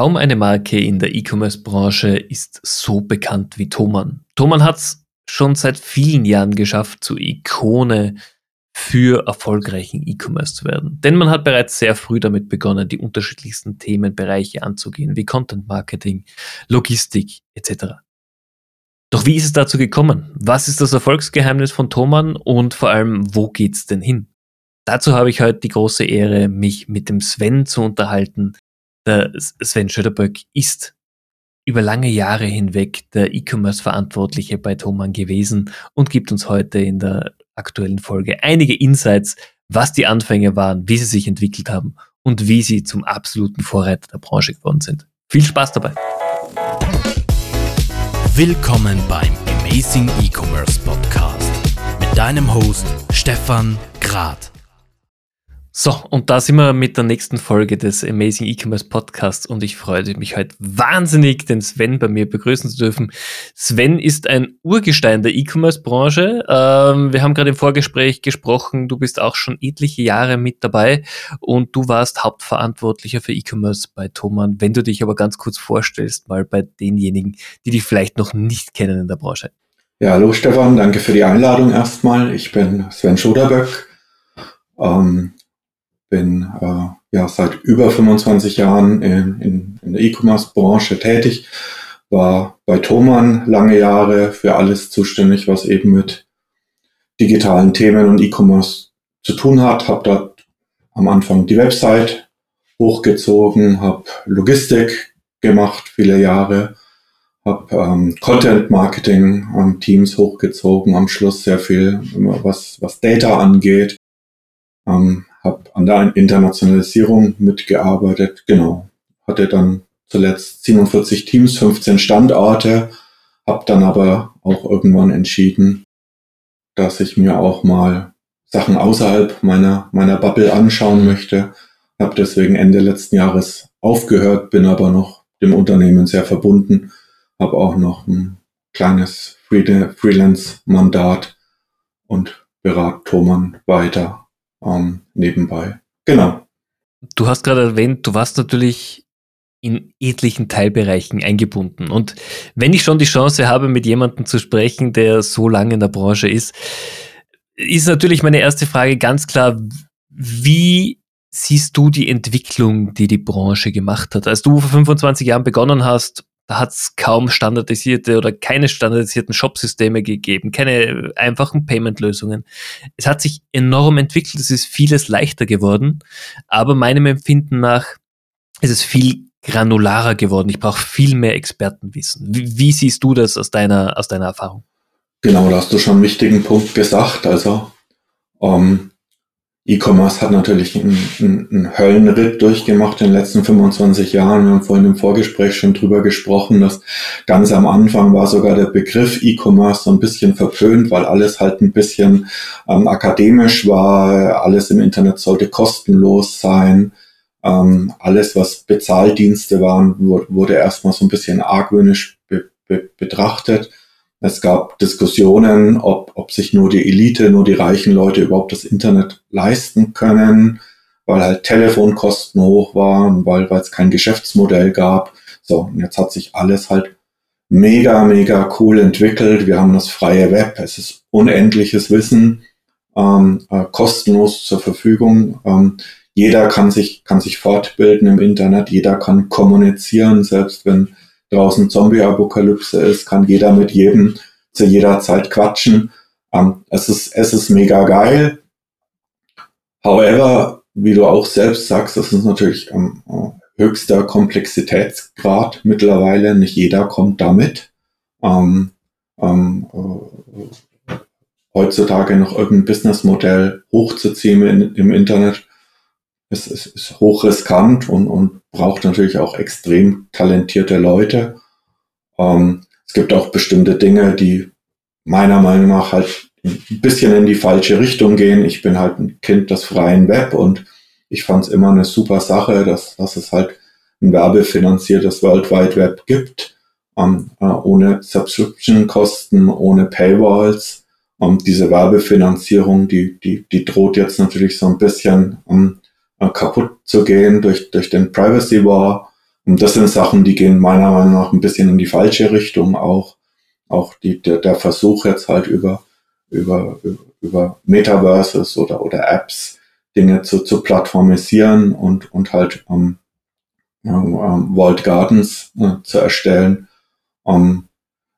Kaum eine Marke in der E-Commerce-Branche ist so bekannt wie Thomann. Thomann hat es schon seit vielen Jahren geschafft, zur Ikone für erfolgreichen E-Commerce zu werden. Denn man hat bereits sehr früh damit begonnen, die unterschiedlichsten Themenbereiche anzugehen, wie Content Marketing, Logistik etc. Doch wie ist es dazu gekommen? Was ist das Erfolgsgeheimnis von Thomann und vor allem, wo geht's denn hin? Dazu habe ich heute die große Ehre, mich mit dem Sven zu unterhalten. Der Sven Schöderböck ist über lange Jahre hinweg der E-Commerce-Verantwortliche bei Thomann gewesen und gibt uns heute in der aktuellen Folge einige Insights, was die Anfänge waren, wie sie sich entwickelt haben und wie sie zum absoluten Vorreiter der Branche geworden sind. Viel Spaß dabei! Willkommen beim Amazing E-Commerce Podcast mit deinem Host Stefan Grad. So, und da sind wir mit der nächsten Folge des Amazing E-Commerce Podcasts und ich freue mich heute wahnsinnig, den Sven bei mir begrüßen zu dürfen. Sven ist ein Urgestein der E-Commerce-Branche. Ähm, wir haben gerade im Vorgespräch gesprochen, du bist auch schon etliche Jahre mit dabei und du warst Hauptverantwortlicher für E-Commerce bei Thomann. Wenn du dich aber ganz kurz vorstellst, mal bei denjenigen, die dich vielleicht noch nicht kennen in der Branche. Ja, hallo Stefan, danke für die Einladung erstmal. Ich bin Sven Schoderböck. Ähm, bin äh, ja seit über 25 Jahren in, in, in der E-Commerce-Branche tätig, war bei Thomann lange Jahre für alles zuständig, was eben mit digitalen Themen und E-Commerce zu tun hat. Habe dort am Anfang die Website hochgezogen, habe Logistik gemacht viele Jahre, habe ähm, Content Marketing ähm, Teams hochgezogen, am Schluss sehr viel, was, was Data angeht. Ähm, habe an der Internationalisierung mitgearbeitet, genau. Hatte dann zuletzt 47 Teams, 15 Standorte, habe dann aber auch irgendwann entschieden, dass ich mir auch mal Sachen außerhalb meiner, meiner Bubble anschauen möchte. Habe deswegen Ende letzten Jahres aufgehört, bin aber noch dem Unternehmen sehr verbunden, habe auch noch ein kleines Freelance-Mandat und berate Thomann weiter ähm, nebenbei. Genau. Du hast gerade erwähnt, du warst natürlich in etlichen Teilbereichen eingebunden. Und wenn ich schon die Chance habe, mit jemandem zu sprechen, der so lange in der Branche ist, ist natürlich meine erste Frage ganz klar, wie siehst du die Entwicklung, die die Branche gemacht hat? Als du vor 25 Jahren begonnen hast, da hat es kaum standardisierte oder keine standardisierten Shop-Systeme gegeben, keine einfachen Payment-Lösungen. Es hat sich enorm entwickelt, es ist vieles leichter geworden, aber meinem Empfinden nach ist es viel granularer geworden. Ich brauche viel mehr Expertenwissen. Wie, wie, siehst du das aus deiner, aus deiner Erfahrung? Genau, da hast du schon einen wichtigen Punkt gesagt. Also ähm, E-Commerce hat natürlich einen, einen, einen Höllenritt durchgemacht in den letzten 25 Jahren. Wir haben vorhin im Vorgespräch schon drüber gesprochen, dass ganz am Anfang war sogar der Begriff E-Commerce so ein bisschen verpönt, weil alles halt ein bisschen ähm, akademisch war. Alles im Internet sollte kostenlos sein. Ähm, alles, was Bezahldienste waren, wurde erstmal so ein bisschen argwöhnisch be be betrachtet. Es gab Diskussionen, ob, ob sich nur die Elite, nur die reichen Leute überhaupt das Internet leisten können, weil halt Telefonkosten hoch waren, weil weil es kein Geschäftsmodell gab. So, und jetzt hat sich alles halt mega, mega cool entwickelt. Wir haben das freie Web. Es ist unendliches Wissen, ähm, äh, kostenlos zur Verfügung. Ähm, jeder kann sich, kann sich fortbilden im Internet. Jeder kann kommunizieren, selbst wenn draußen Zombie-Apokalypse ist, kann jeder mit jedem zu jeder Zeit quatschen. Ähm, es, ist, es ist mega geil. However, wie du auch selbst sagst, das ist natürlich ähm, höchster Komplexitätsgrad mittlerweile. Nicht jeder kommt damit. Ähm, ähm, äh, heutzutage noch irgendein Businessmodell hochzuziehen in, im Internet ist, ist, ist hochriskant und, und braucht natürlich auch extrem talentierte Leute. Ähm, es gibt auch bestimmte Dinge, die meiner Meinung nach halt ein bisschen in die falsche Richtung gehen. Ich bin halt ein Kind des freien Web und ich fand es immer eine super Sache, dass, dass es halt ein werbefinanziertes World Wide Web gibt, ähm, äh, ohne Subscription-Kosten, ohne Paywalls. Ähm, diese Werbefinanzierung, die, die, die droht jetzt natürlich so ein bisschen ähm, äh, kaputt zu gehen durch, durch den Privacy War. Und das sind Sachen, die gehen meiner Meinung nach ein bisschen in die falsche Richtung auch. Auch die, der, der Versuch jetzt halt über, über, über Metaverses oder, oder Apps Dinge zu, zu plattformisieren und, und halt ähm, ähm, Walled Gardens äh, zu erstellen, ähm,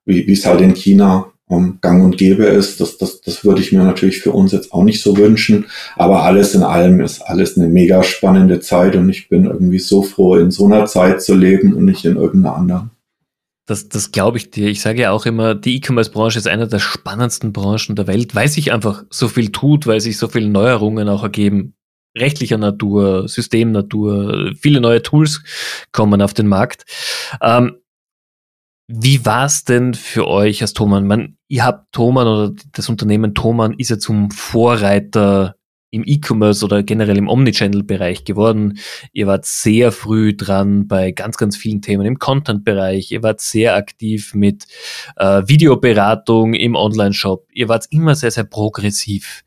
wie wie es halt in China ähm, gang und gäbe ist. Das, das, das würde ich mir natürlich für uns jetzt auch nicht so wünschen. Aber alles in allem ist alles eine mega spannende Zeit und ich bin irgendwie so froh, in so einer Zeit zu leben und nicht in irgendeiner anderen. Das, das glaube ich dir. Ich sage ja auch immer, die E-Commerce-Branche ist eine der spannendsten Branchen der Welt, weil sich einfach so viel tut, weil sich so viele Neuerungen auch ergeben. Rechtlicher Natur, Systemnatur, viele neue Tools kommen auf den Markt. Ähm, wie war es denn für euch als Thomann? Man, ihr habt Thomann oder das Unternehmen Thomann ist ja zum Vorreiter im E-Commerce oder generell im Omnichannel-Bereich geworden. Ihr wart sehr früh dran bei ganz, ganz vielen Themen im Content-Bereich. Ihr wart sehr aktiv mit äh, Videoberatung im Online-Shop. Ihr wart immer sehr, sehr progressiv.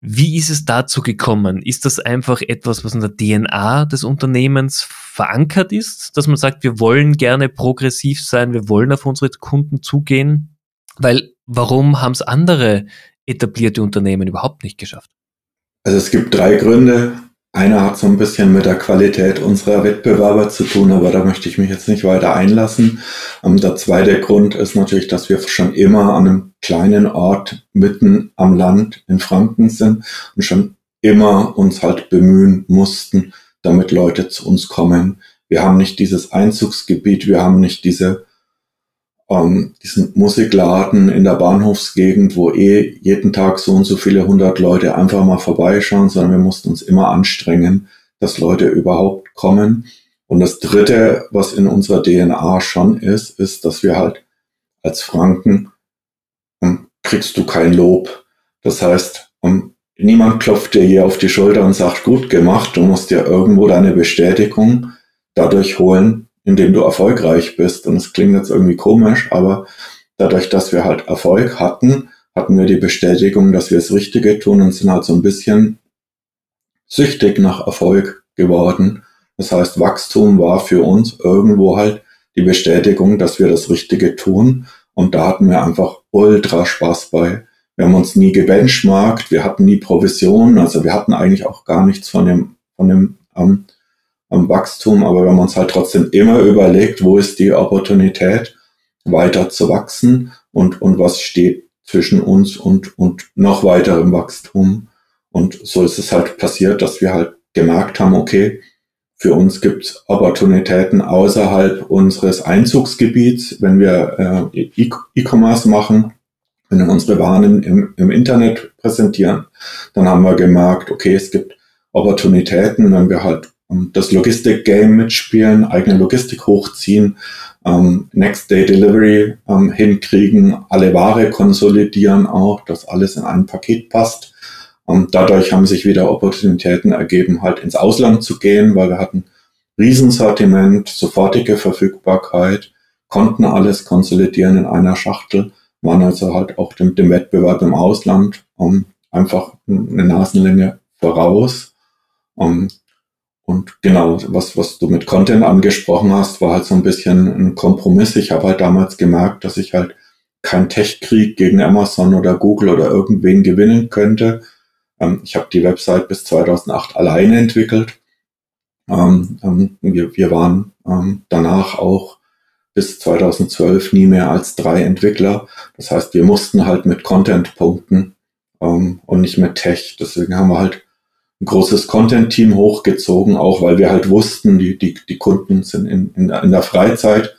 Wie ist es dazu gekommen? Ist das einfach etwas, was in der DNA des Unternehmens verankert ist, dass man sagt, wir wollen gerne progressiv sein, wir wollen auf unsere Kunden zugehen? Weil warum haben es andere etablierte Unternehmen überhaupt nicht geschafft? Also es gibt drei Gründe. Einer hat so ein bisschen mit der Qualität unserer Wettbewerber zu tun, aber da möchte ich mich jetzt nicht weiter einlassen. Ähm, der zweite Grund ist natürlich, dass wir schon immer an einem kleinen Ort mitten am Land in Franken sind und schon immer uns halt bemühen mussten, damit Leute zu uns kommen. Wir haben nicht dieses Einzugsgebiet, wir haben nicht diese ähm, diesen Musikladen in der Bahnhofsgegend, wo eh jeden Tag so und so viele hundert Leute einfach mal vorbeischauen, sondern wir mussten uns immer anstrengen, dass Leute überhaupt kommen. Und das Dritte, was in unserer DNA schon ist, ist, dass wir halt als Franken ähm, kriegst du kein Lob. Das heißt, ähm, niemand klopft dir hier auf die Schulter und sagt, gut gemacht, du musst dir irgendwo deine Bestätigung dadurch holen, indem du erfolgreich bist. Und es klingt jetzt irgendwie komisch, aber dadurch, dass wir halt Erfolg hatten, hatten wir die Bestätigung, dass wir das Richtige tun und sind halt so ein bisschen süchtig nach Erfolg geworden. Das heißt, Wachstum war für uns irgendwo halt die Bestätigung, dass wir das Richtige tun. Und da hatten wir einfach ultra Spaß bei. Wir haben uns nie gebenchmarkt, wir hatten nie Provisionen, also wir hatten eigentlich auch gar nichts von dem, von dem ähm, Wachstum, aber wir haben uns halt trotzdem immer überlegt, wo ist die Opportunität, weiter zu wachsen und, und was steht zwischen uns und, und noch weiterem Wachstum. Und so ist es halt passiert, dass wir halt gemerkt haben, okay, für uns gibt es Opportunitäten außerhalb unseres Einzugsgebiets, wenn wir äh, E-Commerce machen, wenn wir unsere Waren im, im Internet präsentieren, dann haben wir gemerkt, okay, es gibt Opportunitäten, wenn wir halt das Logistik-Game mitspielen, eigene Logistik hochziehen, ähm, Next Day Delivery ähm, hinkriegen, alle Ware konsolidieren auch, dass alles in ein Paket passt. Und dadurch haben sich wieder Opportunitäten ergeben, halt ins Ausland zu gehen, weil wir hatten Riesensortiment, sofortige Verfügbarkeit, konnten alles konsolidieren in einer Schachtel, waren also halt auch dem, dem Wettbewerb im Ausland um, einfach eine Nasenlänge voraus. Um, und genau, was, was du mit Content angesprochen hast, war halt so ein bisschen ein Kompromiss. Ich habe halt damals gemerkt, dass ich halt keinen Tech-Krieg gegen Amazon oder Google oder irgendwen gewinnen könnte. Ähm, ich habe die Website bis 2008 alleine entwickelt. Ähm, ähm, wir, wir waren ähm, danach auch bis 2012 nie mehr als drei Entwickler. Das heißt, wir mussten halt mit Content punkten ähm, und nicht mit Tech. Deswegen haben wir halt ein großes Content-Team hochgezogen, auch weil wir halt wussten, die, die, die Kunden sind in, in, in der Freizeit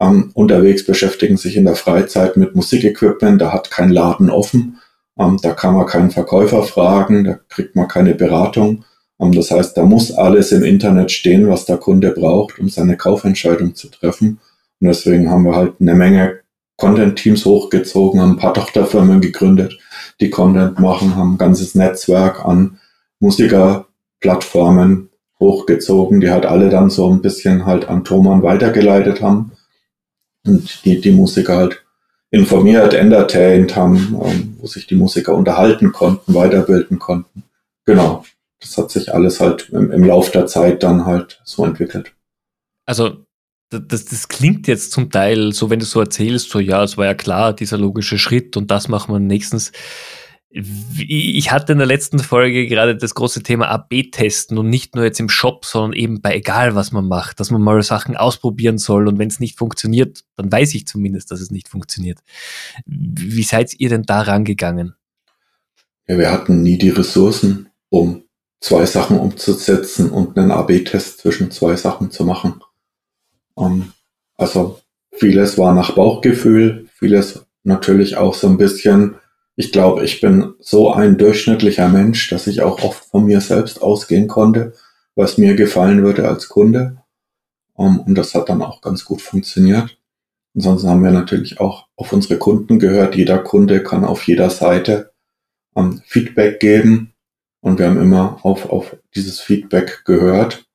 ähm, unterwegs, beschäftigen sich in der Freizeit mit Musikequipment, da hat kein Laden offen, ähm, da kann man keinen Verkäufer fragen, da kriegt man keine Beratung. Ähm, das heißt, da muss alles im Internet stehen, was der Kunde braucht, um seine Kaufentscheidung zu treffen. Und deswegen haben wir halt eine Menge Content-Teams hochgezogen, haben ein paar Tochterfirmen gegründet, die Content machen, haben ein ganzes Netzwerk an Musikerplattformen hochgezogen, die halt alle dann so ein bisschen halt an Thomann weitergeleitet haben und die, die Musiker halt informiert, entertained haben, ähm, wo sich die Musiker unterhalten konnten, weiterbilden konnten. Genau. Das hat sich alles halt im, im Lauf der Zeit dann halt so entwickelt. Also, das, das klingt jetzt zum Teil so, wenn du so erzählst, so ja, es war ja klar, dieser logische Schritt und das machen wir nächstens. Ich hatte in der letzten Folge gerade das große Thema AB-Testen und nicht nur jetzt im Shop, sondern eben bei egal, was man macht, dass man mal Sachen ausprobieren soll und wenn es nicht funktioniert, dann weiß ich zumindest, dass es nicht funktioniert. Wie seid ihr denn da rangegangen? Ja, wir hatten nie die Ressourcen, um zwei Sachen umzusetzen und einen AB-Test zwischen zwei Sachen zu machen. Ähm, also vieles war nach Bauchgefühl, vieles natürlich auch so ein bisschen, ich glaube, ich bin so ein durchschnittlicher Mensch, dass ich auch oft von mir selbst ausgehen konnte, was mir gefallen würde als Kunde. Ähm, und das hat dann auch ganz gut funktioniert. Ansonsten haben wir natürlich auch auf unsere Kunden gehört. Jeder Kunde kann auf jeder Seite ähm, Feedback geben. Und wir haben immer auf, auf dieses Feedback gehört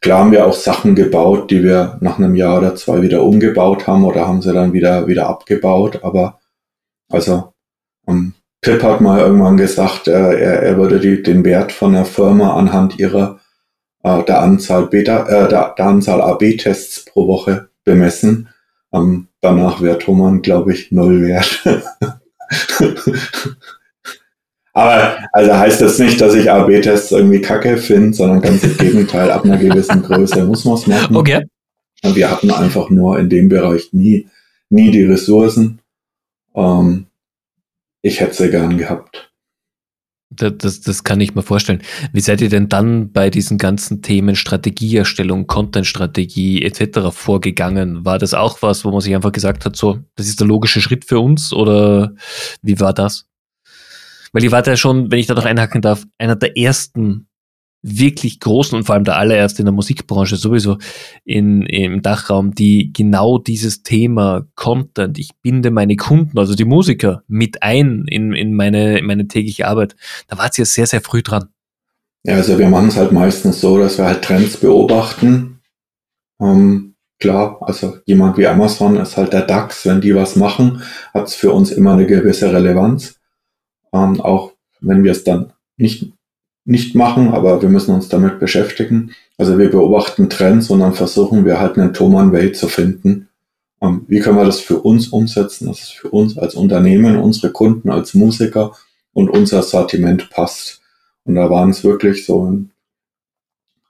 klar haben wir auch Sachen gebaut, die wir nach einem Jahr oder zwei wieder umgebaut haben oder haben sie dann wieder, wieder abgebaut. Aber also ähm, Pip hat mal irgendwann gesagt, äh, er, er würde die, den Wert von der Firma anhand ihrer äh, der Anzahl Beta, äh, der, der Anzahl AB-Tests pro Woche bemessen. Ähm, danach wäre Thomann, glaube ich, null wert. Aber also heißt das nicht, dass ich AB-Tests irgendwie kacke finde, sondern ganz im Gegenteil, ab einer gewissen Größe muss man es machen. Okay. Wir hatten einfach nur in dem Bereich nie, nie die Ressourcen. Ähm, ich hätte sie gern gehabt. Das, das, das kann ich mir vorstellen. Wie seid ihr denn dann bei diesen ganzen Themen Strategieerstellung, Content-Strategie etc. vorgegangen? War das auch was, wo man sich einfach gesagt hat, so, das ist der logische Schritt für uns oder wie war das? Weil ihr wart ja schon, wenn ich da noch einhaken darf, einer der ersten wirklich großen und vor allem der allererste in der Musikbranche sowieso in, im Dachraum, die genau dieses Thema Content, ich binde meine Kunden, also die Musiker, mit ein in, in, meine, in meine tägliche Arbeit. Da wart ihr sehr, sehr früh dran. Ja, also wir machen es halt meistens so, dass wir halt Trends beobachten. Ähm, klar, also jemand wie Amazon ist halt der DAX, wenn die was machen, hat es für uns immer eine gewisse Relevanz ähm, auch wenn wir es dann nicht, nicht machen, aber wir müssen uns damit beschäftigen. Also wir beobachten Trends und dann versuchen wir halt einen Thoman Way zu finden. Ähm, wie können wir das für uns umsetzen, dass es für uns als Unternehmen, unsere Kunden, als Musiker und unser Sortiment passt. Und da waren es wirklich so in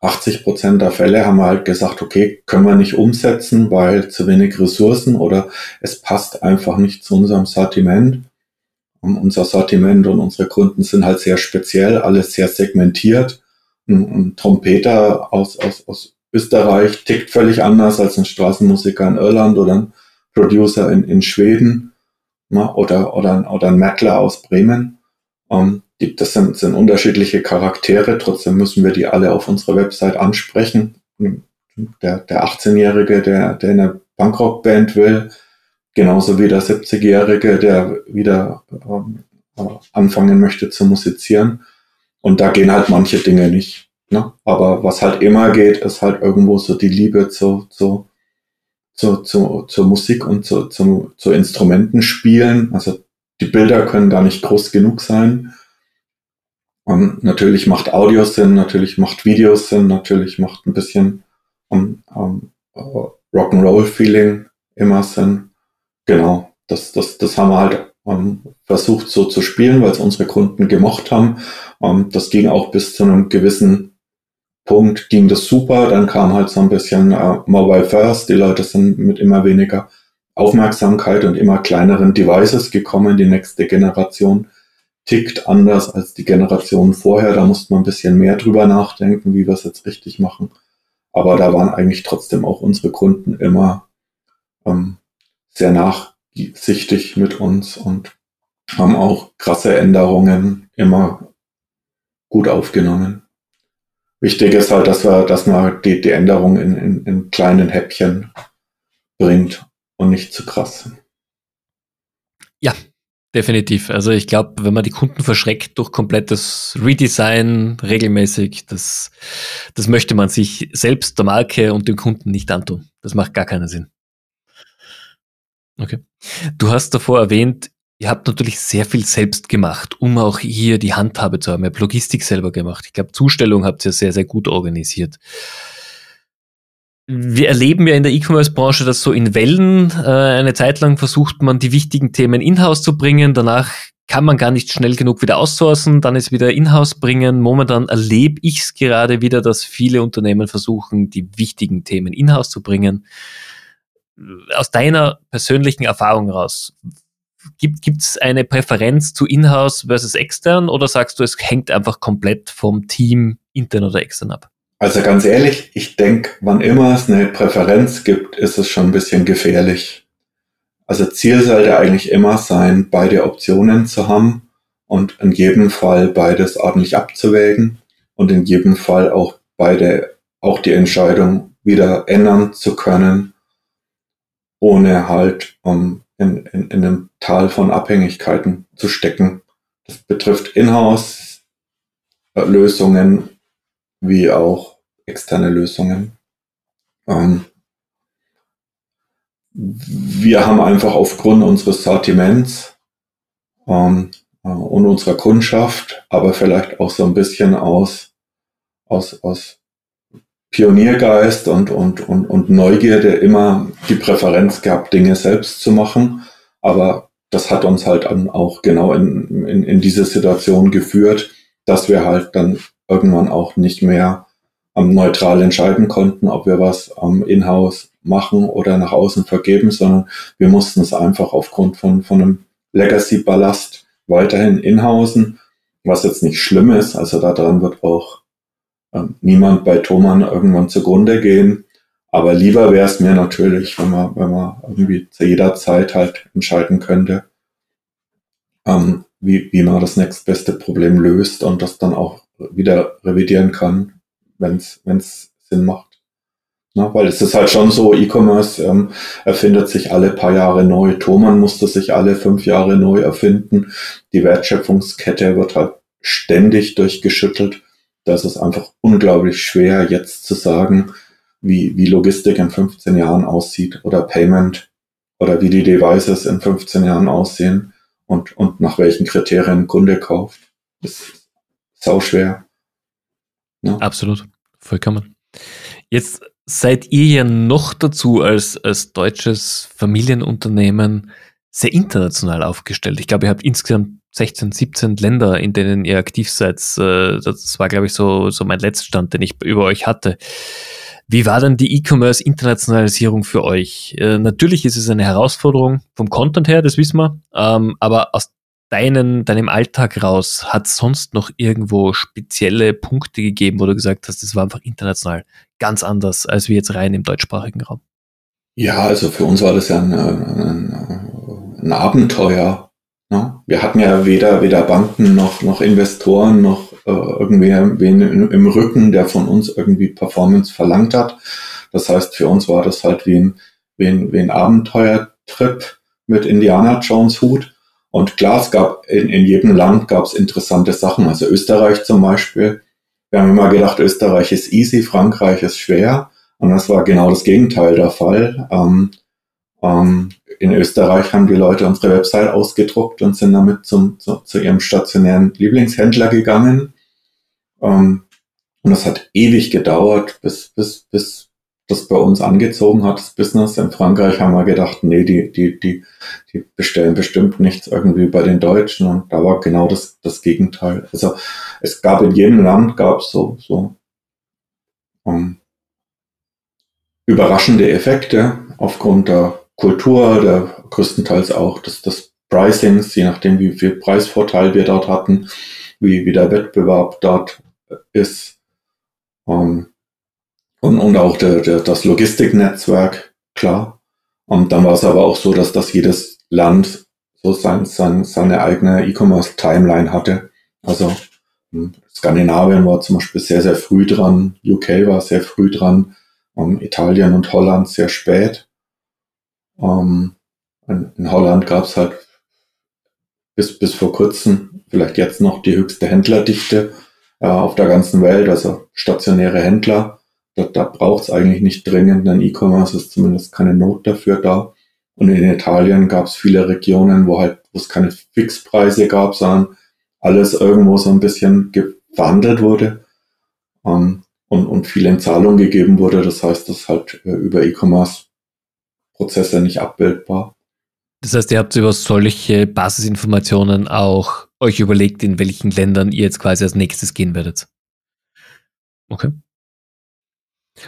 80 Prozent der Fälle haben wir halt gesagt, okay, können wir nicht umsetzen, weil zu wenig Ressourcen oder es passt einfach nicht zu unserem Sortiment. Und unser Sortiment und unsere Kunden sind halt sehr speziell, alles sehr segmentiert. Ein, ein Trompeter aus, aus, aus Österreich tickt völlig anders als ein Straßenmusiker in Irland oder ein Producer in, in Schweden na, oder, oder, oder ein Mettler aus Bremen. Ähm, die, das sind, sind unterschiedliche Charaktere, trotzdem müssen wir die alle auf unserer Website ansprechen. Der, der 18-Jährige, der, der eine Punkrock-Band will, Genauso wie der 70-Jährige, der wieder ähm, anfangen möchte zu musizieren. Und da gehen halt manche Dinge nicht. Ne? Aber was halt immer geht, ist halt irgendwo so die Liebe zu, zu, zu, zu, zur Musik und zu, zu, zu Instrumenten spielen. Also die Bilder können gar nicht groß genug sein. Und natürlich macht Audio Sinn, natürlich macht Videos Sinn, natürlich macht ein bisschen um, um, Rock'n'Roll-Feeling immer Sinn. Genau, das, das, das haben wir halt ähm, versucht so zu spielen, weil es unsere Kunden gemocht haben. Ähm, das ging auch bis zu einem gewissen Punkt, ging das super. Dann kam halt so ein bisschen äh, Mobile First. Die Leute sind mit immer weniger Aufmerksamkeit und immer kleineren Devices gekommen. Die nächste Generation tickt anders als die Generation vorher. Da musste man ein bisschen mehr drüber nachdenken, wie wir es jetzt richtig machen. Aber da waren eigentlich trotzdem auch unsere Kunden immer ähm, sehr nachsichtig mit uns und haben auch krasse Änderungen immer gut aufgenommen. Wichtig ist halt, dass wir, dass man die, die Änderung in, in, in kleinen Häppchen bringt und nicht zu krass. Ja, definitiv. Also ich glaube, wenn man die Kunden verschreckt durch komplettes Redesign regelmäßig, das, das möchte man sich selbst, der Marke und dem Kunden nicht antun. Das macht gar keinen Sinn. Okay. Du hast davor erwähnt, ihr habt natürlich sehr viel selbst gemacht, um auch hier die Handhabe zu haben. Ihr habt Logistik selber gemacht. Ich glaube, Zustellung habt ihr sehr, sehr gut organisiert. wir erleben ja in der E-Commerce-Branche dass so in Wellen. Äh, eine Zeit lang versucht man, die wichtigen Themen in-house zu bringen. Danach kann man gar nicht schnell genug wieder outsourcen, dann ist wieder in-house bringen. Momentan erlebe ich es gerade wieder, dass viele Unternehmen versuchen, die wichtigen Themen in-house zu bringen. Aus deiner persönlichen Erfahrung raus, gibt es eine Präferenz zu in-house versus extern oder sagst du, es hängt einfach komplett vom Team intern oder extern ab? Also ganz ehrlich, ich denke, wann immer es eine Präferenz gibt, ist es schon ein bisschen gefährlich. Also Ziel sollte eigentlich immer sein, beide Optionen zu haben und in jedem Fall beides ordentlich abzuwägen und in jedem Fall auch beide, auch die Entscheidung wieder ändern zu können, ohne halt um, in, in, in einem Tal von Abhängigkeiten zu stecken. Das betrifft Inhouse-Lösungen wie auch externe Lösungen. Ähm, wir haben einfach aufgrund unseres Sortiments ähm, äh, und unserer Kundschaft, aber vielleicht auch so ein bisschen aus, aus, aus Pioniergeist und, und, und, und Neugierde immer die Präferenz gehabt, Dinge selbst zu machen. Aber das hat uns halt dann auch genau in, in, in diese Situation geführt, dass wir halt dann irgendwann auch nicht mehr ähm, neutral entscheiden konnten, ob wir was ähm, in-house machen oder nach außen vergeben, sondern wir mussten es einfach aufgrund von, von einem Legacy-Ballast weiterhin inhausen, was jetzt nicht schlimm ist. Also daran wird auch niemand bei Thomann irgendwann zugrunde gehen. Aber lieber wäre es mir natürlich, wenn man, wenn man irgendwie zu jeder Zeit halt entscheiden könnte, ähm, wie, wie man das nächstbeste Problem löst und das dann auch wieder revidieren kann, wenn es Sinn macht. Na, weil es ist halt schon so, E-Commerce ähm, erfindet sich alle paar Jahre neu. Thomann musste sich alle fünf Jahre neu erfinden. Die Wertschöpfungskette wird halt ständig durchgeschüttelt. Das ist einfach unglaublich schwer, jetzt zu sagen, wie, wie Logistik in 15 Jahren aussieht oder Payment oder wie die Devices in 15 Jahren aussehen und, und nach welchen Kriterien Kunde kauft. Das ist sau schwer. Ja. Absolut, vollkommen. Jetzt seid ihr ja noch dazu als, als deutsches Familienunternehmen sehr international aufgestellt. Ich glaube, ihr habt insgesamt 16, 17 Länder, in denen ihr aktiv seid. Äh, das war, glaube ich, so, so mein letzter Stand, den ich über euch hatte. Wie war denn die E-Commerce-Internationalisierung für euch? Äh, natürlich ist es eine Herausforderung vom Content her, das wissen wir, ähm, aber aus deinen, deinem Alltag raus, hat es sonst noch irgendwo spezielle Punkte gegeben, wo du gesagt hast, das war einfach international ganz anders als wir jetzt rein im deutschsprachigen Raum? Ja, also für uns war das ja ein, ein, ein Abenteuer. Ne? Wir hatten ja weder, weder Banken noch, noch Investoren noch äh, irgendwer wen im Rücken, der von uns irgendwie Performance verlangt hat. Das heißt, für uns war das halt wie ein, wie ein, wie ein Abenteuertrip mit Indiana Jones Hut. Und klar, es gab in, in jedem Land gab es interessante Sachen. Also Österreich zum Beispiel. Wir haben immer gedacht, Österreich ist easy, Frankreich ist schwer. Und das war genau das Gegenteil der Fall. Ähm, ähm, in Österreich haben die Leute unsere Website ausgedruckt und sind damit zum, zu, zu ihrem stationären Lieblingshändler gegangen. Ähm, und das hat ewig gedauert, bis, bis, bis das bei uns angezogen hat, das Business. In Frankreich haben wir gedacht, nee, die, die, die, die bestellen bestimmt nichts irgendwie bei den Deutschen und da war genau das, das Gegenteil. Also es gab in jedem Land gab es so, so um, ähm, überraschende Effekte aufgrund der Kultur, der größtenteils auch des, des Pricings, je nachdem wie viel Preisvorteil wir dort hatten, wie, wie der Wettbewerb dort ist. Ähm, und, und auch der, der, das Logistiknetzwerk, klar. Und dann war es aber auch so, dass das jedes Land so sein, sein, seine eigene E-Commerce-Timeline hatte. Also hm, Skandinavien war zum Beispiel sehr, sehr früh dran, UK war sehr früh dran, ähm, Italien und Holland sehr spät. Ähm, in, Holland gab es halt bis, bis vor kurzem, vielleicht jetzt noch die höchste Händlerdichte äh, auf der ganzen Welt, also stationäre Händler da, da braucht es eigentlich nicht dringend einen E-Commerce, ist zumindest keine Not dafür da. Und in Italien gab es viele Regionen, wo halt, wo es keine Fixpreise gab, sondern alles irgendwo so ein bisschen gewandelt wurde. Ähm, und, und viel in Zahlung gegeben wurde. Das heißt, das ist halt äh, über E-Commerce-Prozesse nicht abbildbar. Das heißt, ihr habt über solche Basisinformationen auch euch überlegt, in welchen Ländern ihr jetzt quasi als nächstes gehen werdet. Okay.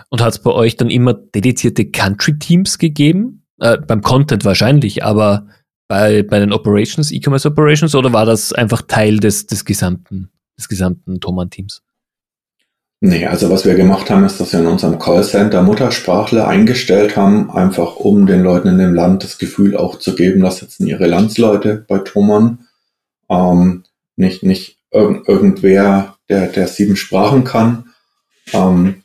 Und hat es bei euch dann immer dedizierte Country-Teams gegeben? Äh, beim Content wahrscheinlich, aber bei, bei den Operations, E-Commerce Operations, oder war das einfach Teil des, des gesamten, des gesamten Thomann-Teams? Nee, also was wir gemacht haben, ist, dass wir in unserem Callcenter Muttersprachler eingestellt haben, einfach um den Leuten in dem Land das Gefühl auch zu geben, dass sitzen ihre Landsleute bei Thomann. Ähm, nicht nicht irg irgendwer, der, der sieben Sprachen kann. Ähm,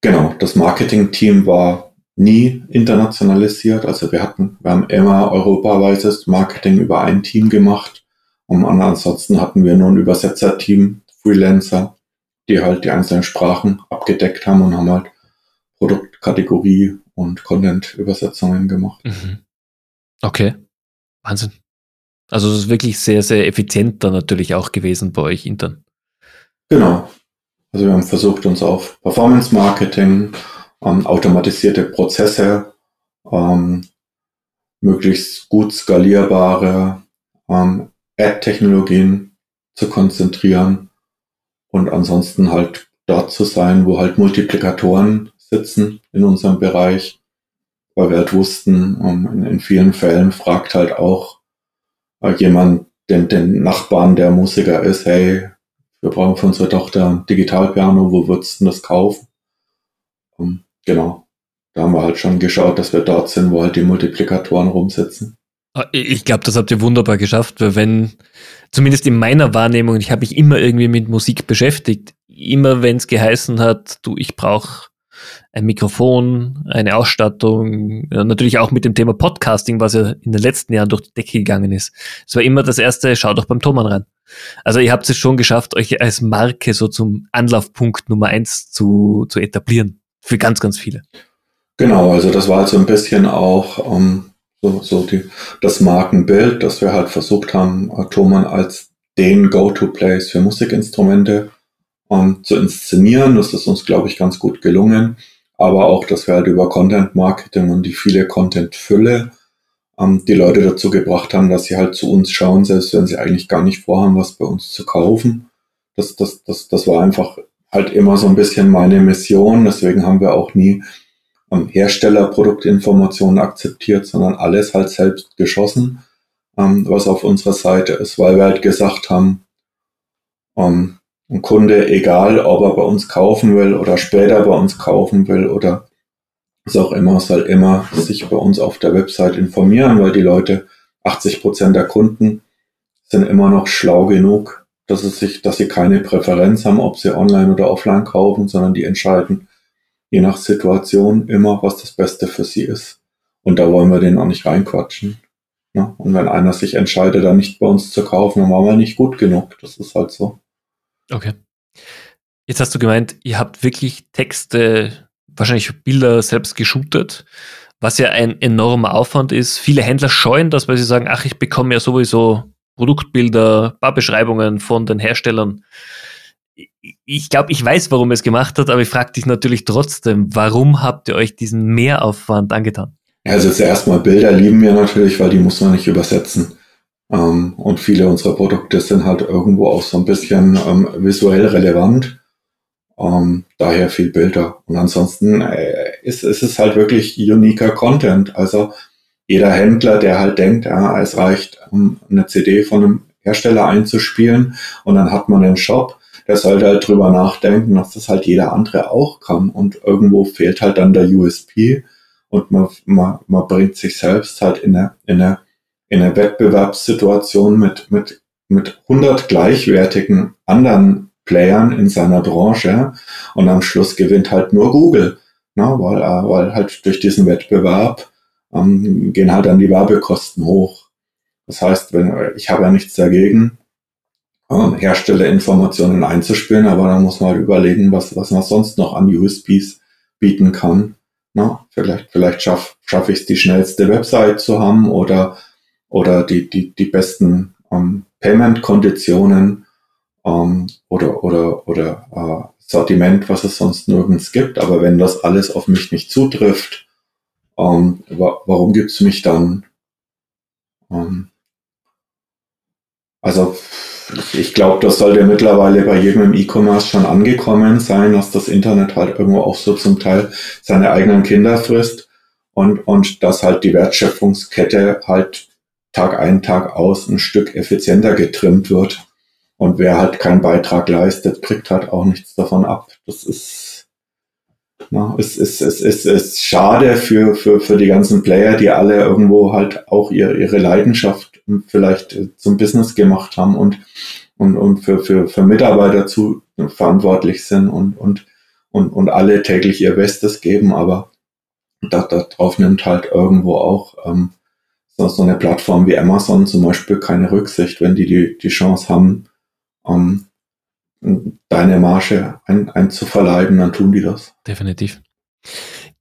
genau, das Marketing-Team war nie internationalisiert. Also wir hatten, wir haben immer europaweites Marketing über ein Team gemacht. Und ansonsten hatten wir nur ein Übersetzerteam, Freelancer, die halt die einzelnen Sprachen abgedeckt haben und haben halt Produktkategorie und Content-Übersetzungen gemacht. Mhm. Okay. Wahnsinn. Also es ist wirklich sehr, sehr effizient dann natürlich auch gewesen bei euch intern. Genau. Also wir haben versucht, uns auf Performance-Marketing, ähm, automatisierte Prozesse, ähm, möglichst gut skalierbare ähm, Ad-Technologien zu konzentrieren und ansonsten halt dort zu sein, wo halt Multiplikatoren sitzen in unserem Bereich, weil wir halt wussten, um, in, in, vielen Fällen fragt halt auch äh, jemand den, den Nachbarn, der Musiker ist, hey, wir brauchen für unsere Tochter ein Digitalpiano, wo würdest du das kaufen? Um, genau. Da haben wir halt schon geschaut, dass wir dort sind, wo halt die Multiplikatoren rumsitzen. Ah, ich glaube, das habt ihr wunderbar geschafft, weil wenn, zumindest in meiner Wahrnehmung, ich habe mich immer irgendwie mit Musik beschäftigt, immer wenn es geheißen hat, du, ich brauche ein Mikrofon, eine Ausstattung, natürlich auch mit dem Thema Podcasting, was ja in den letzten Jahren durch die Decke gegangen ist. Es war immer das erste, schau doch beim Thomann rein. Also ihr habt es schon geschafft, euch als Marke so zum Anlaufpunkt Nummer eins zu, zu etablieren. Für ganz, ganz viele. Genau, also das war so ein bisschen auch um, ähm, so, so die, das Markenbild, dass wir halt versucht haben, Thomann als den Go-to-Place für Musikinstrumente um, ähm, zu inszenieren. Das ist uns, glaube ich, ganz gut gelungen. Aber auch, dass wir halt über Content-Marketing und die viele Content-Fülle um, die Leute dazu gebracht haben, dass sie halt zu uns schauen, selbst wenn sie eigentlich gar nicht vorhaben, was bei uns zu kaufen. Das, das, das, das war einfach halt immer so ein bisschen meine Mission. Deswegen haben wir auch nie ähm, Herstellerproduktinformationen akzeptiert, sondern alles halt selbst geschossen, ähm, was auf unserer Seite ist, weil wir halt gesagt haben, ähm, ein Kunde, egal ob er bei uns kaufen will oder später bei uns kaufen will oder was auch immer, soll immer sich bei uns auf der Website informieren, weil die Leute, 80 Prozent der Kunden sind immer noch schlau genug, dass es sich, dass sie keine Präferenz haben, ob sie online oder offline kaufen, sondern die entscheiden je nach Situation immer, was das Beste für sie ist. Und da wollen wir den auch nicht reinquatschen. Ne? Und wenn einer sich entscheidet, dann nicht bei uns zu kaufen, dann waren wir nicht gut genug. Das ist halt so. Okay. Jetzt hast du gemeint, ihr habt wirklich Texte, wahrscheinlich Bilder selbst geshootet, was ja ein enormer Aufwand ist. Viele Händler scheuen das, weil sie sagen, ach, ich bekomme ja sowieso Produktbilder, Barbeschreibungen von den Herstellern ich glaube, ich weiß, warum er es gemacht hat, aber ich frage dich natürlich trotzdem, warum habt ihr euch diesen Mehraufwand angetan? Also zuerst mal Bilder lieben wir natürlich, weil die muss man nicht übersetzen. Ähm, und viele unserer Produkte sind halt irgendwo auch so ein bisschen ähm, visuell relevant. Ähm, daher viel Bilder. Und ansonsten äh, ist, ist es halt wirklich uniker Content. Also jeder Händler, der halt denkt, ja, es reicht, eine CD von einem Hersteller einzuspielen und dann hat man einen Shop, der sollte halt drüber nachdenken, dass das halt jeder andere auch kann. Und irgendwo fehlt halt dann der USP und man, man, man bringt sich selbst halt in eine, in eine, in eine Wettbewerbssituation mit, mit, mit 100 gleichwertigen anderen Playern in seiner Branche und am Schluss gewinnt halt nur Google, ne? weil, äh, weil halt durch diesen Wettbewerb ähm, gehen halt dann die Werbekosten hoch. Das heißt, wenn ich habe ja nichts dagegen, Herstellerinformationen einzuspielen, aber dann muss man halt überlegen, was, was man sonst noch an USPs bieten kann. Na, vielleicht vielleicht schaffe schaff ich es, die schnellste Website zu haben oder, oder die, die, die besten ähm, Payment-Konditionen ähm, oder, oder, oder äh, Sortiment, was es sonst nirgends gibt. Aber wenn das alles auf mich nicht zutrifft, ähm, wa warum gibt's mich dann? Ähm, also ich glaube, das sollte mittlerweile bei jedem im E-Commerce schon angekommen sein, dass das Internet halt irgendwo auch so zum Teil seine eigenen Kinder frisst und, und dass halt die Wertschöpfungskette halt Tag ein, Tag aus ein Stück effizienter getrimmt wird. Und wer halt keinen Beitrag leistet, kriegt halt auch nichts davon ab. Das ist, na, es ist, es ist, es ist schade für, für, für die ganzen Player, die alle irgendwo halt auch ihre, ihre Leidenschaft vielleicht zum Business gemacht haben und, und, und für, für, für Mitarbeiter zu verantwortlich sind und, und, und, und alle täglich ihr Bestes geben, aber darauf nimmt halt irgendwo auch ähm, so, so eine Plattform wie Amazon zum Beispiel keine Rücksicht, wenn die die, die Chance haben, ähm, deine Marge ein, einzuverleiben, dann tun die das. Definitiv.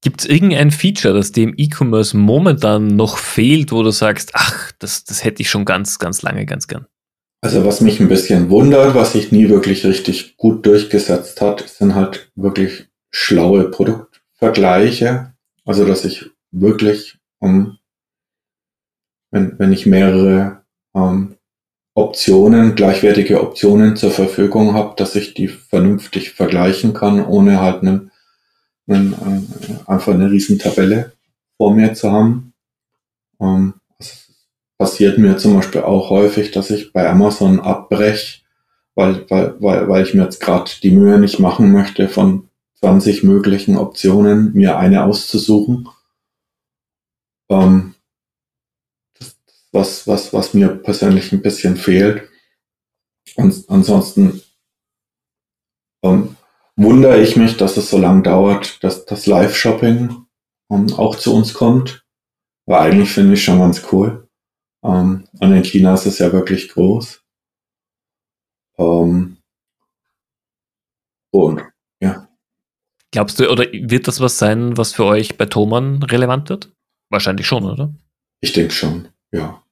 Gibt es irgendein Feature, das dem E-Commerce momentan noch fehlt, wo du sagst, ach, das, das hätte ich schon ganz, ganz lange ganz gern? Also was mich ein bisschen wundert, was sich nie wirklich richtig gut durchgesetzt hat, sind halt wirklich schlaue Produktvergleiche. Also dass ich wirklich, um, wenn, wenn ich mehrere um, Optionen, gleichwertige Optionen zur Verfügung habe, dass ich die vernünftig vergleichen kann, ohne halt einen, einen, äh, einfach eine riesen Tabelle vor mir zu haben. Ähm, das passiert mir zum Beispiel auch häufig, dass ich bei Amazon abbreche, weil, weil, weil, weil ich mir jetzt gerade die Mühe nicht machen möchte, von 20 möglichen Optionen mir eine auszusuchen. Ähm, was, was, was mir persönlich ein bisschen fehlt. Und ansonsten ähm, wundere ich mich, dass es so lange dauert, dass das Live-Shopping ähm, auch zu uns kommt. Aber eigentlich finde ich schon ganz cool. Ähm, und in China ist es ja wirklich groß. Ähm, und ja. Glaubst du, oder wird das was sein, was für euch bei Thomann relevant wird? Wahrscheinlich schon, oder? Ich denke schon, ja.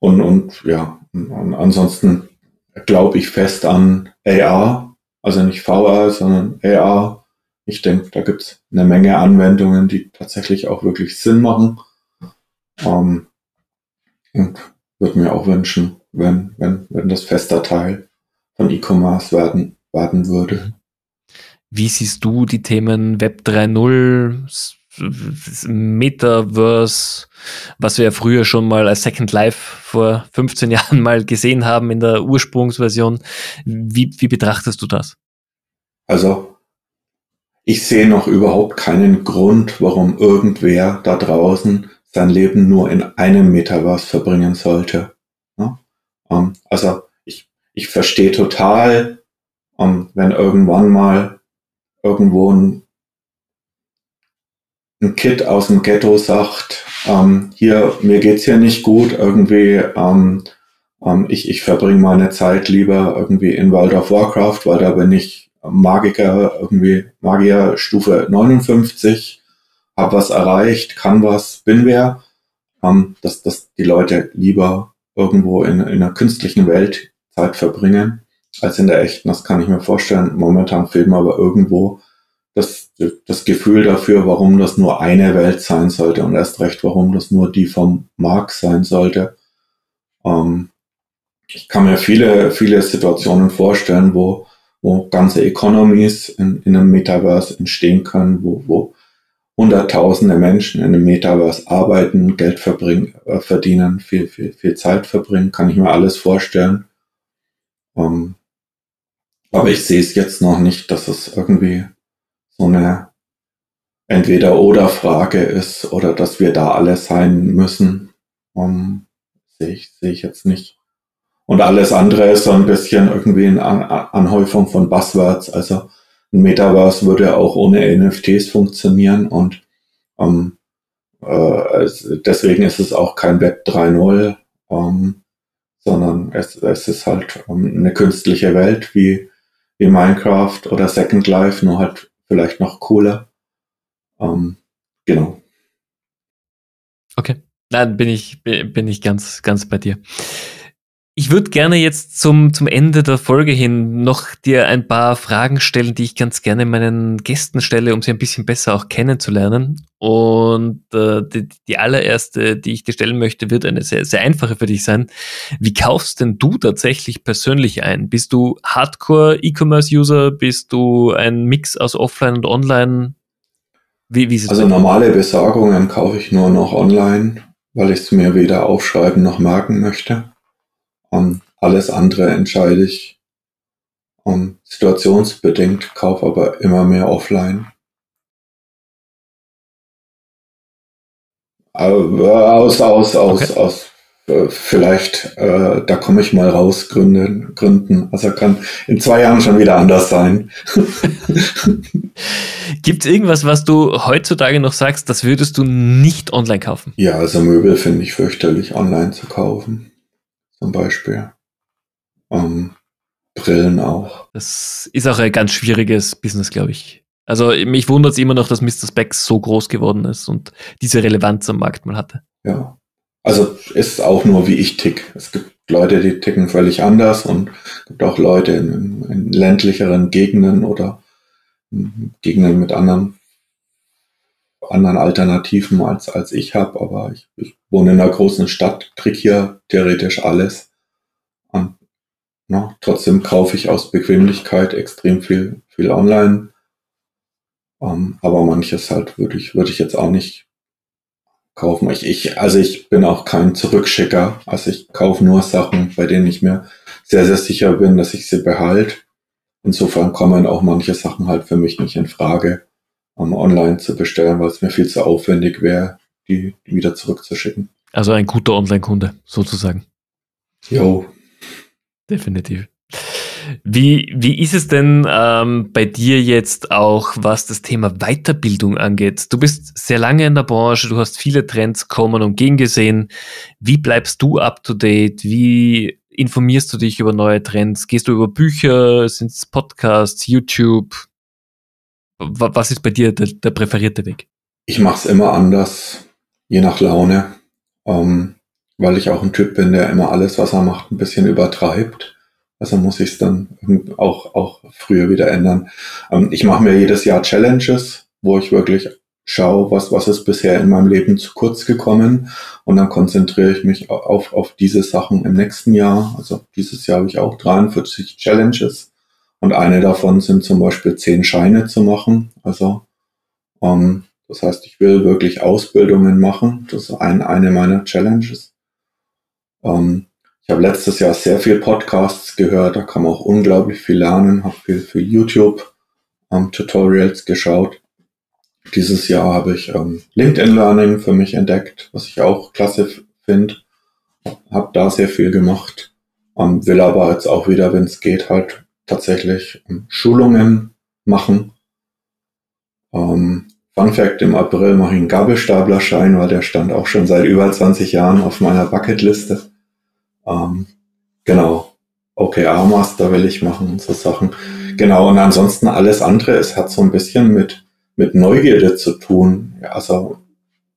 Und, und ja, und ansonsten glaube ich fest an AR, also nicht VR, sondern AR. Ich denke, da gibt es eine Menge Anwendungen, die tatsächlich auch wirklich Sinn machen. Ähm, und würde mir auch wünschen, wenn, wenn, wenn das fester Teil von E-Commerce werden, werden würde. Wie siehst du die Themen Web 3.0, Metaverse, was wir ja früher schon mal als Second Life vor 15 Jahren mal gesehen haben in der Ursprungsversion. Wie, wie betrachtest du das? Also, ich sehe noch überhaupt keinen Grund, warum irgendwer da draußen sein Leben nur in einem Metaverse verbringen sollte. Ähm, also, ich, ich verstehe total, ähm, wenn irgendwann mal irgendwo ein ein Kid aus dem Ghetto sagt, ähm, hier, mir geht's hier nicht gut, irgendwie, ähm, ähm, ich, ich verbringe meine Zeit lieber irgendwie in World of Warcraft, weil da bin ich Magiker, irgendwie Magier Stufe 59, hab was erreicht, kann was, bin wer, ähm, dass, dass die Leute lieber irgendwo in, in einer künstlichen Welt Zeit verbringen, als in der echten. Das kann ich mir vorstellen. Momentan fehlt mir aber irgendwo das, das Gefühl dafür, warum das nur eine Welt sein sollte und erst recht, warum das nur die vom Markt sein sollte. Ähm, ich kann mir viele, viele Situationen vorstellen, wo, wo ganze Economies in, in einem Metaverse entstehen können, wo, wo hunderttausende Menschen in einem Metaverse arbeiten, Geld verbringen, äh, verdienen, viel, viel, viel Zeit verbringen, kann ich mir alles vorstellen. Ähm, aber ich sehe es jetzt noch nicht, dass es irgendwie so eine Entweder-Oder-Frage ist oder dass wir da alle sein müssen, um, sehe ich, sehe ich jetzt nicht. Und alles andere ist so ein bisschen irgendwie eine Anhäufung von Buzzwords. Also ein Metaverse würde auch ohne NFTs funktionieren und ähm, äh, deswegen ist es auch kein Web 3.0, ähm, sondern es, es ist halt ähm, eine künstliche Welt wie, wie Minecraft oder Second Life, nur halt vielleicht noch cooler. Ähm, genau. Okay. Nein, bin ich, bin ich ganz, ganz bei dir. Ich würde gerne jetzt zum, zum Ende der Folge hin noch dir ein paar Fragen stellen, die ich ganz gerne meinen Gästen stelle, um sie ein bisschen besser auch kennenzulernen. Und äh, die, die allererste, die ich dir stellen möchte, wird eine sehr, sehr einfache für dich sein. Wie kaufst denn du tatsächlich persönlich ein? Bist du Hardcore-E-Commerce-User? Bist du ein Mix aus Offline und Online? Wie, wie also normale Besorgungen kaufe ich nur noch online, weil ich es mir weder aufschreiben noch merken möchte. Um, alles andere entscheide ich um, situationsbedingt, kaufe aber immer mehr offline. Aus, aus, aus, okay. aus, äh, vielleicht, äh, da komme ich mal raus, gründen, gründen. Also kann in zwei Jahren schon wieder anders sein. Gibt es irgendwas, was du heutzutage noch sagst, das würdest du nicht online kaufen? Ja, also Möbel finde ich fürchterlich online zu kaufen zum Beispiel. Ähm, Brillen auch. Das ist auch ein ganz schwieriges Business, glaube ich. Also mich wundert es immer noch, dass Mr. Specs so groß geworden ist und diese Relevanz am Markt mal hatte. Ja. Also ist auch nur wie ich tick. Es gibt Leute, die ticken völlig anders und es gibt auch Leute in, in ländlicheren Gegenden oder Gegenden mit anderen anderen Alternativen als, als ich habe, aber ich, ich, wohne in einer großen Stadt, krieg hier theoretisch alles. Und na, trotzdem kaufe ich aus Bequemlichkeit extrem viel, viel online. Um, ähm, aber manches halt würde ich, würde ich jetzt auch nicht kaufen. Ich, ich, also ich bin auch kein Zurückschicker. Also ich kaufe nur Sachen, bei denen ich mir sehr, sehr sicher bin, dass ich sie behalte. Insofern kommen auch manche Sachen halt für mich nicht in Frage um online zu bestellen, weil es mir viel zu aufwendig wäre, die wieder zurückzuschicken. Also ein guter Online-Kunde, sozusagen. Jo. Definitiv. Wie, wie ist es denn ähm, bei dir jetzt auch, was das Thema Weiterbildung angeht? Du bist sehr lange in der Branche, du hast viele Trends kommen und gehen gesehen. Wie bleibst du up to date? Wie informierst du dich über neue Trends? Gehst du über Bücher? Sind es Podcasts, YouTube? Was ist bei dir der, der präferierte Weg? Ich mache es immer anders, je nach Laune, ähm, weil ich auch ein Typ bin, der immer alles, was er macht, ein bisschen übertreibt. Also muss ich es dann auch, auch früher wieder ändern. Ähm, ich mache mir jedes Jahr Challenges, wo ich wirklich schaue, was, was ist bisher in meinem Leben zu kurz gekommen. Und dann konzentriere ich mich auf, auf diese Sachen im nächsten Jahr. Also dieses Jahr habe ich auch 43 Challenges und eine davon sind zum Beispiel zehn Scheine zu machen. Also ähm, das heißt, ich will wirklich Ausbildungen machen. Das ist ein, eine meiner Challenges. Ähm, ich habe letztes Jahr sehr viel Podcasts gehört, da kann man auch unglaublich viel lernen, habe viel für YouTube ähm, Tutorials geschaut. Dieses Jahr habe ich ähm, LinkedIn Learning für mich entdeckt, was ich auch klasse finde. Habe da sehr viel gemacht. Ähm, will aber jetzt auch wieder, wenn es geht, halt tatsächlich ähm, Schulungen machen. Ähm, Fun Fact, im April mache ich einen Gabelstaplerschein, weil der stand auch schon seit über 20 Jahren auf meiner Bucketliste. Ähm, genau. OKR Master will ich machen und so Sachen. Genau. Und ansonsten alles andere, es hat so ein bisschen mit, mit Neugierde zu tun. Ja, also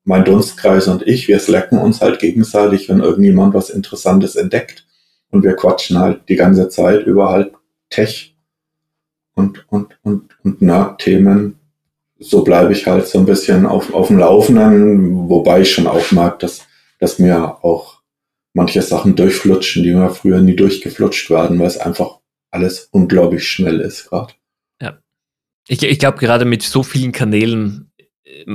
mein Dunstkreis und ich, wir slacken uns halt gegenseitig, wenn irgendjemand was Interessantes entdeckt. Und wir quatschen halt die ganze Zeit über halt Tech und, und, und, und Nerd-Themen. So bleibe ich halt so ein bisschen auf, auf dem Laufenden, wobei ich schon auch mag, dass, dass mir auch manche Sachen durchflutschen, die mir früher nie durchgeflutscht werden, weil es einfach alles unglaublich schnell ist gerade. Ja. Ich, ich glaube, gerade mit so vielen Kanälen,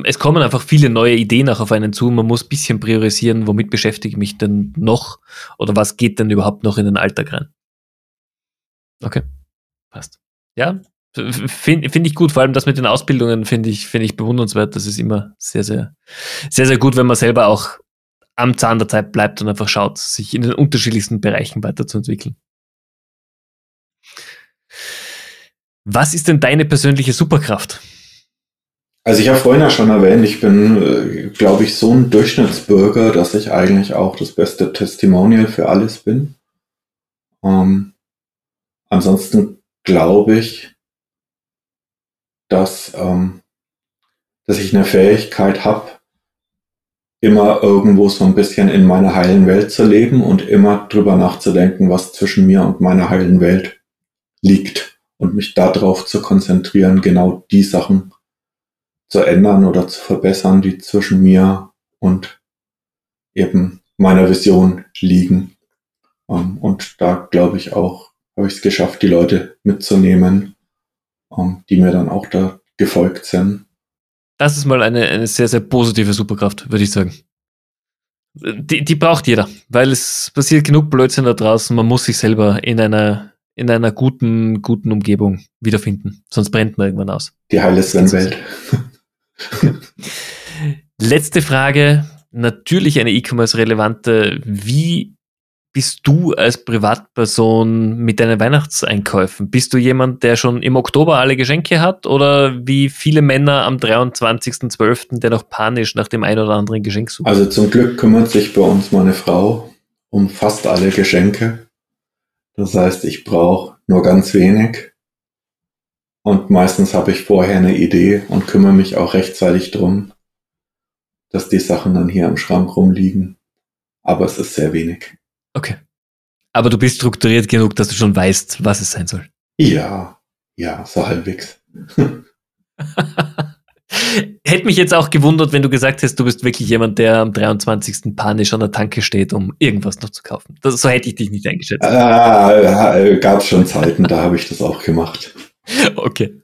es kommen einfach viele neue Ideen auch auf einen zu. Man muss ein bisschen priorisieren, womit beschäftige ich mich denn noch oder was geht denn überhaupt noch in den Alltag rein. Okay, passt. Ja, finde find ich gut. Vor allem das mit den Ausbildungen finde ich, finde ich bewundernswert. Das ist immer sehr, sehr, sehr, sehr gut, wenn man selber auch am Zahn der Zeit bleibt und einfach schaut, sich in den unterschiedlichsten Bereichen weiterzuentwickeln. Was ist denn deine persönliche Superkraft? Also ich habe vorhin ja schon erwähnt, ich bin, äh, glaube ich, so ein Durchschnittsbürger, dass ich eigentlich auch das beste Testimonial für alles bin. Ähm, Ansonsten glaube ich, dass, ähm, dass ich eine Fähigkeit habe, immer irgendwo so ein bisschen in meiner heilen Welt zu leben und immer drüber nachzudenken, was zwischen mir und meiner heilen Welt liegt und mich darauf zu konzentrieren, genau die Sachen zu ändern oder zu verbessern, die zwischen mir und eben meiner Vision liegen. Ähm, und da glaube ich auch, habe ich es geschafft, die Leute mitzunehmen, ähm, die mir dann auch da gefolgt sind. Das ist mal eine, eine sehr, sehr positive Superkraft, würde ich sagen. Die, die braucht jeder, weil es passiert genug Blödsinn da draußen. Man muss sich selber in einer, in einer guten, guten Umgebung wiederfinden. Sonst brennt man irgendwann aus. Die heile Sven-Welt. Letzte Frage, natürlich eine E-Commerce-relevante. Wie bist du als Privatperson mit deinen Weihnachtseinkäufen? Bist du jemand, der schon im Oktober alle Geschenke hat oder wie viele Männer am 23.12., der noch panisch nach dem ein oder anderen Geschenk sucht? Also zum Glück kümmert sich bei uns meine Frau um fast alle Geschenke. Das heißt, ich brauche nur ganz wenig. Und meistens habe ich vorher eine Idee und kümmere mich auch rechtzeitig drum, dass die Sachen dann hier im Schrank rumliegen. Aber es ist sehr wenig. Okay. Aber du bist strukturiert genug, dass du schon weißt, was es sein soll. Ja, ja, so halbwegs. Hätte mich jetzt auch gewundert, wenn du gesagt hättest, du bist wirklich jemand, der am 23. panisch an der Tanke steht, um irgendwas noch zu kaufen. Das, so hätte ich dich nicht eingeschätzt. Äh, Gab es schon Zeiten, da habe ich das auch gemacht. Okay.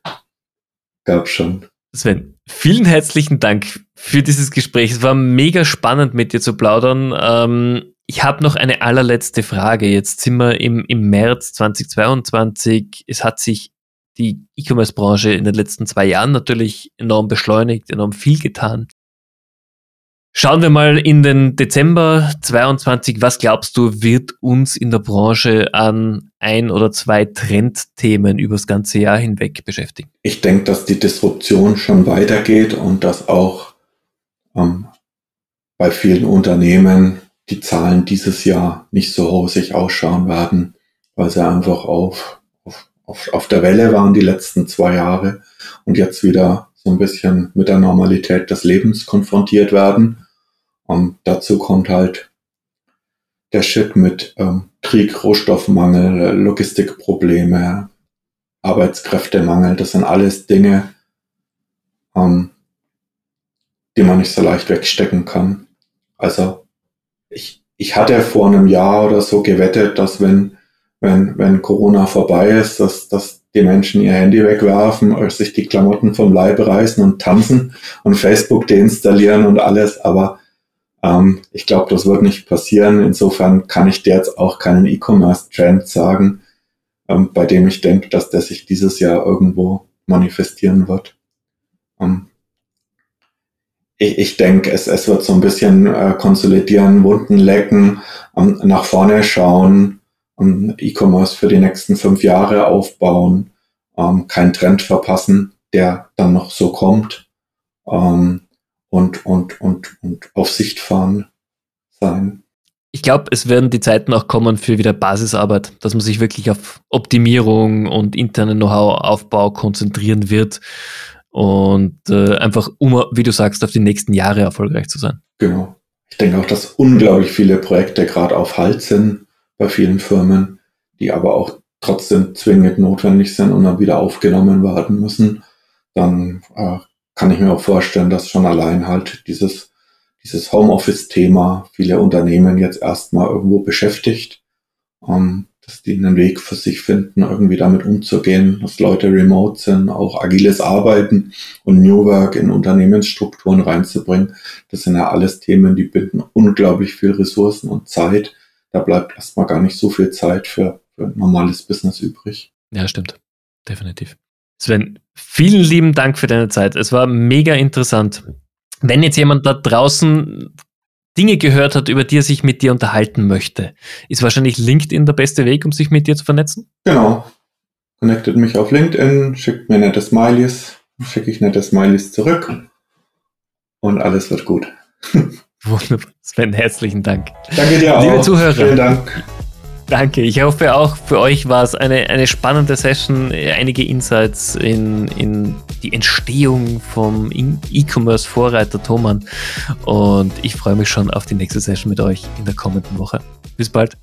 Gab schon. Sven, vielen herzlichen Dank für dieses Gespräch. Es war mega spannend, mit dir zu plaudern. Ähm, ich habe noch eine allerletzte Frage. Jetzt sind wir im, im März 2022. Es hat sich die E-Commerce-Branche in den letzten zwei Jahren natürlich enorm beschleunigt, enorm viel getan. Schauen wir mal in den Dezember 22. Was glaubst du, wird uns in der Branche an ein oder zwei Trendthemen übers ganze Jahr hinweg beschäftigen? Ich denke, dass die Disruption schon weitergeht und dass auch ähm, bei vielen Unternehmen die Zahlen dieses Jahr nicht so rosig ausschauen werden, weil sie einfach auf, auf, auf der Welle waren die letzten zwei Jahre und jetzt wieder so ein bisschen mit der Normalität des Lebens konfrontiert werden. Und dazu kommt halt der Shit mit ähm, Krieg, Rohstoffmangel, Logistikprobleme, Arbeitskräftemangel. Das sind alles Dinge, ähm, die man nicht so leicht wegstecken kann. Also ich, ich hatte vor einem Jahr oder so gewettet, dass wenn, wenn, wenn Corona vorbei ist, dass, dass die Menschen ihr Handy wegwerfen, sich die Klamotten vom Leib reißen und tanzen und Facebook deinstallieren und alles. Aber ähm, ich glaube, das wird nicht passieren. Insofern kann ich dir jetzt auch keinen E-Commerce-Trend sagen, ähm, bei dem ich denke, dass der sich dieses Jahr irgendwo manifestieren wird. Ähm, ich, ich denke, es, es wird so ein bisschen äh, konsolidieren, Wunden lecken, ähm, nach vorne schauen, ähm, E-Commerce für die nächsten fünf Jahre aufbauen, ähm, keinen Trend verpassen, der dann noch so kommt ähm, und, und, und, und auf Sicht fahren sein. Ich glaube, es werden die Zeiten auch kommen für wieder Basisarbeit, dass man sich wirklich auf Optimierung und internen Know-how-Aufbau konzentrieren wird und äh, einfach, um, wie du sagst, auf die nächsten Jahre erfolgreich zu sein. Genau. Ich denke auch, dass unglaublich viele Projekte gerade auf Halt sind bei vielen Firmen, die aber auch trotzdem zwingend notwendig sind und dann wieder aufgenommen werden müssen. Dann äh, kann ich mir auch vorstellen, dass schon allein halt dieses, dieses Homeoffice-Thema viele Unternehmen jetzt erstmal irgendwo beschäftigt. Ähm, dass die einen Weg für sich finden, irgendwie damit umzugehen, dass Leute remote sind, auch agiles Arbeiten und New Work in Unternehmensstrukturen reinzubringen. Das sind ja alles Themen, die binden unglaublich viel Ressourcen und Zeit. Da bleibt erstmal gar nicht so viel Zeit für, für normales Business übrig. Ja, stimmt. Definitiv. Sven, vielen lieben Dank für deine Zeit. Es war mega interessant. Wenn jetzt jemand da draußen Dinge gehört hat, über die er sich mit dir unterhalten möchte, ist wahrscheinlich LinkedIn der beste Weg, um sich mit dir zu vernetzen? Genau. Connectet mich auf LinkedIn, schickt mir nette Smileys, schicke ich nette Smileys zurück und alles wird gut. Wunderbar. Sven, herzlichen Dank. Danke dir auch. Liebe Zuhörer. Vielen Dank. Danke. Ich hoffe auch für euch war es eine, eine spannende Session, einige Insights in, in die Entstehung vom E-Commerce-Vorreiter Thomann. Und ich freue mich schon auf die nächste Session mit euch in der kommenden Woche. Bis bald.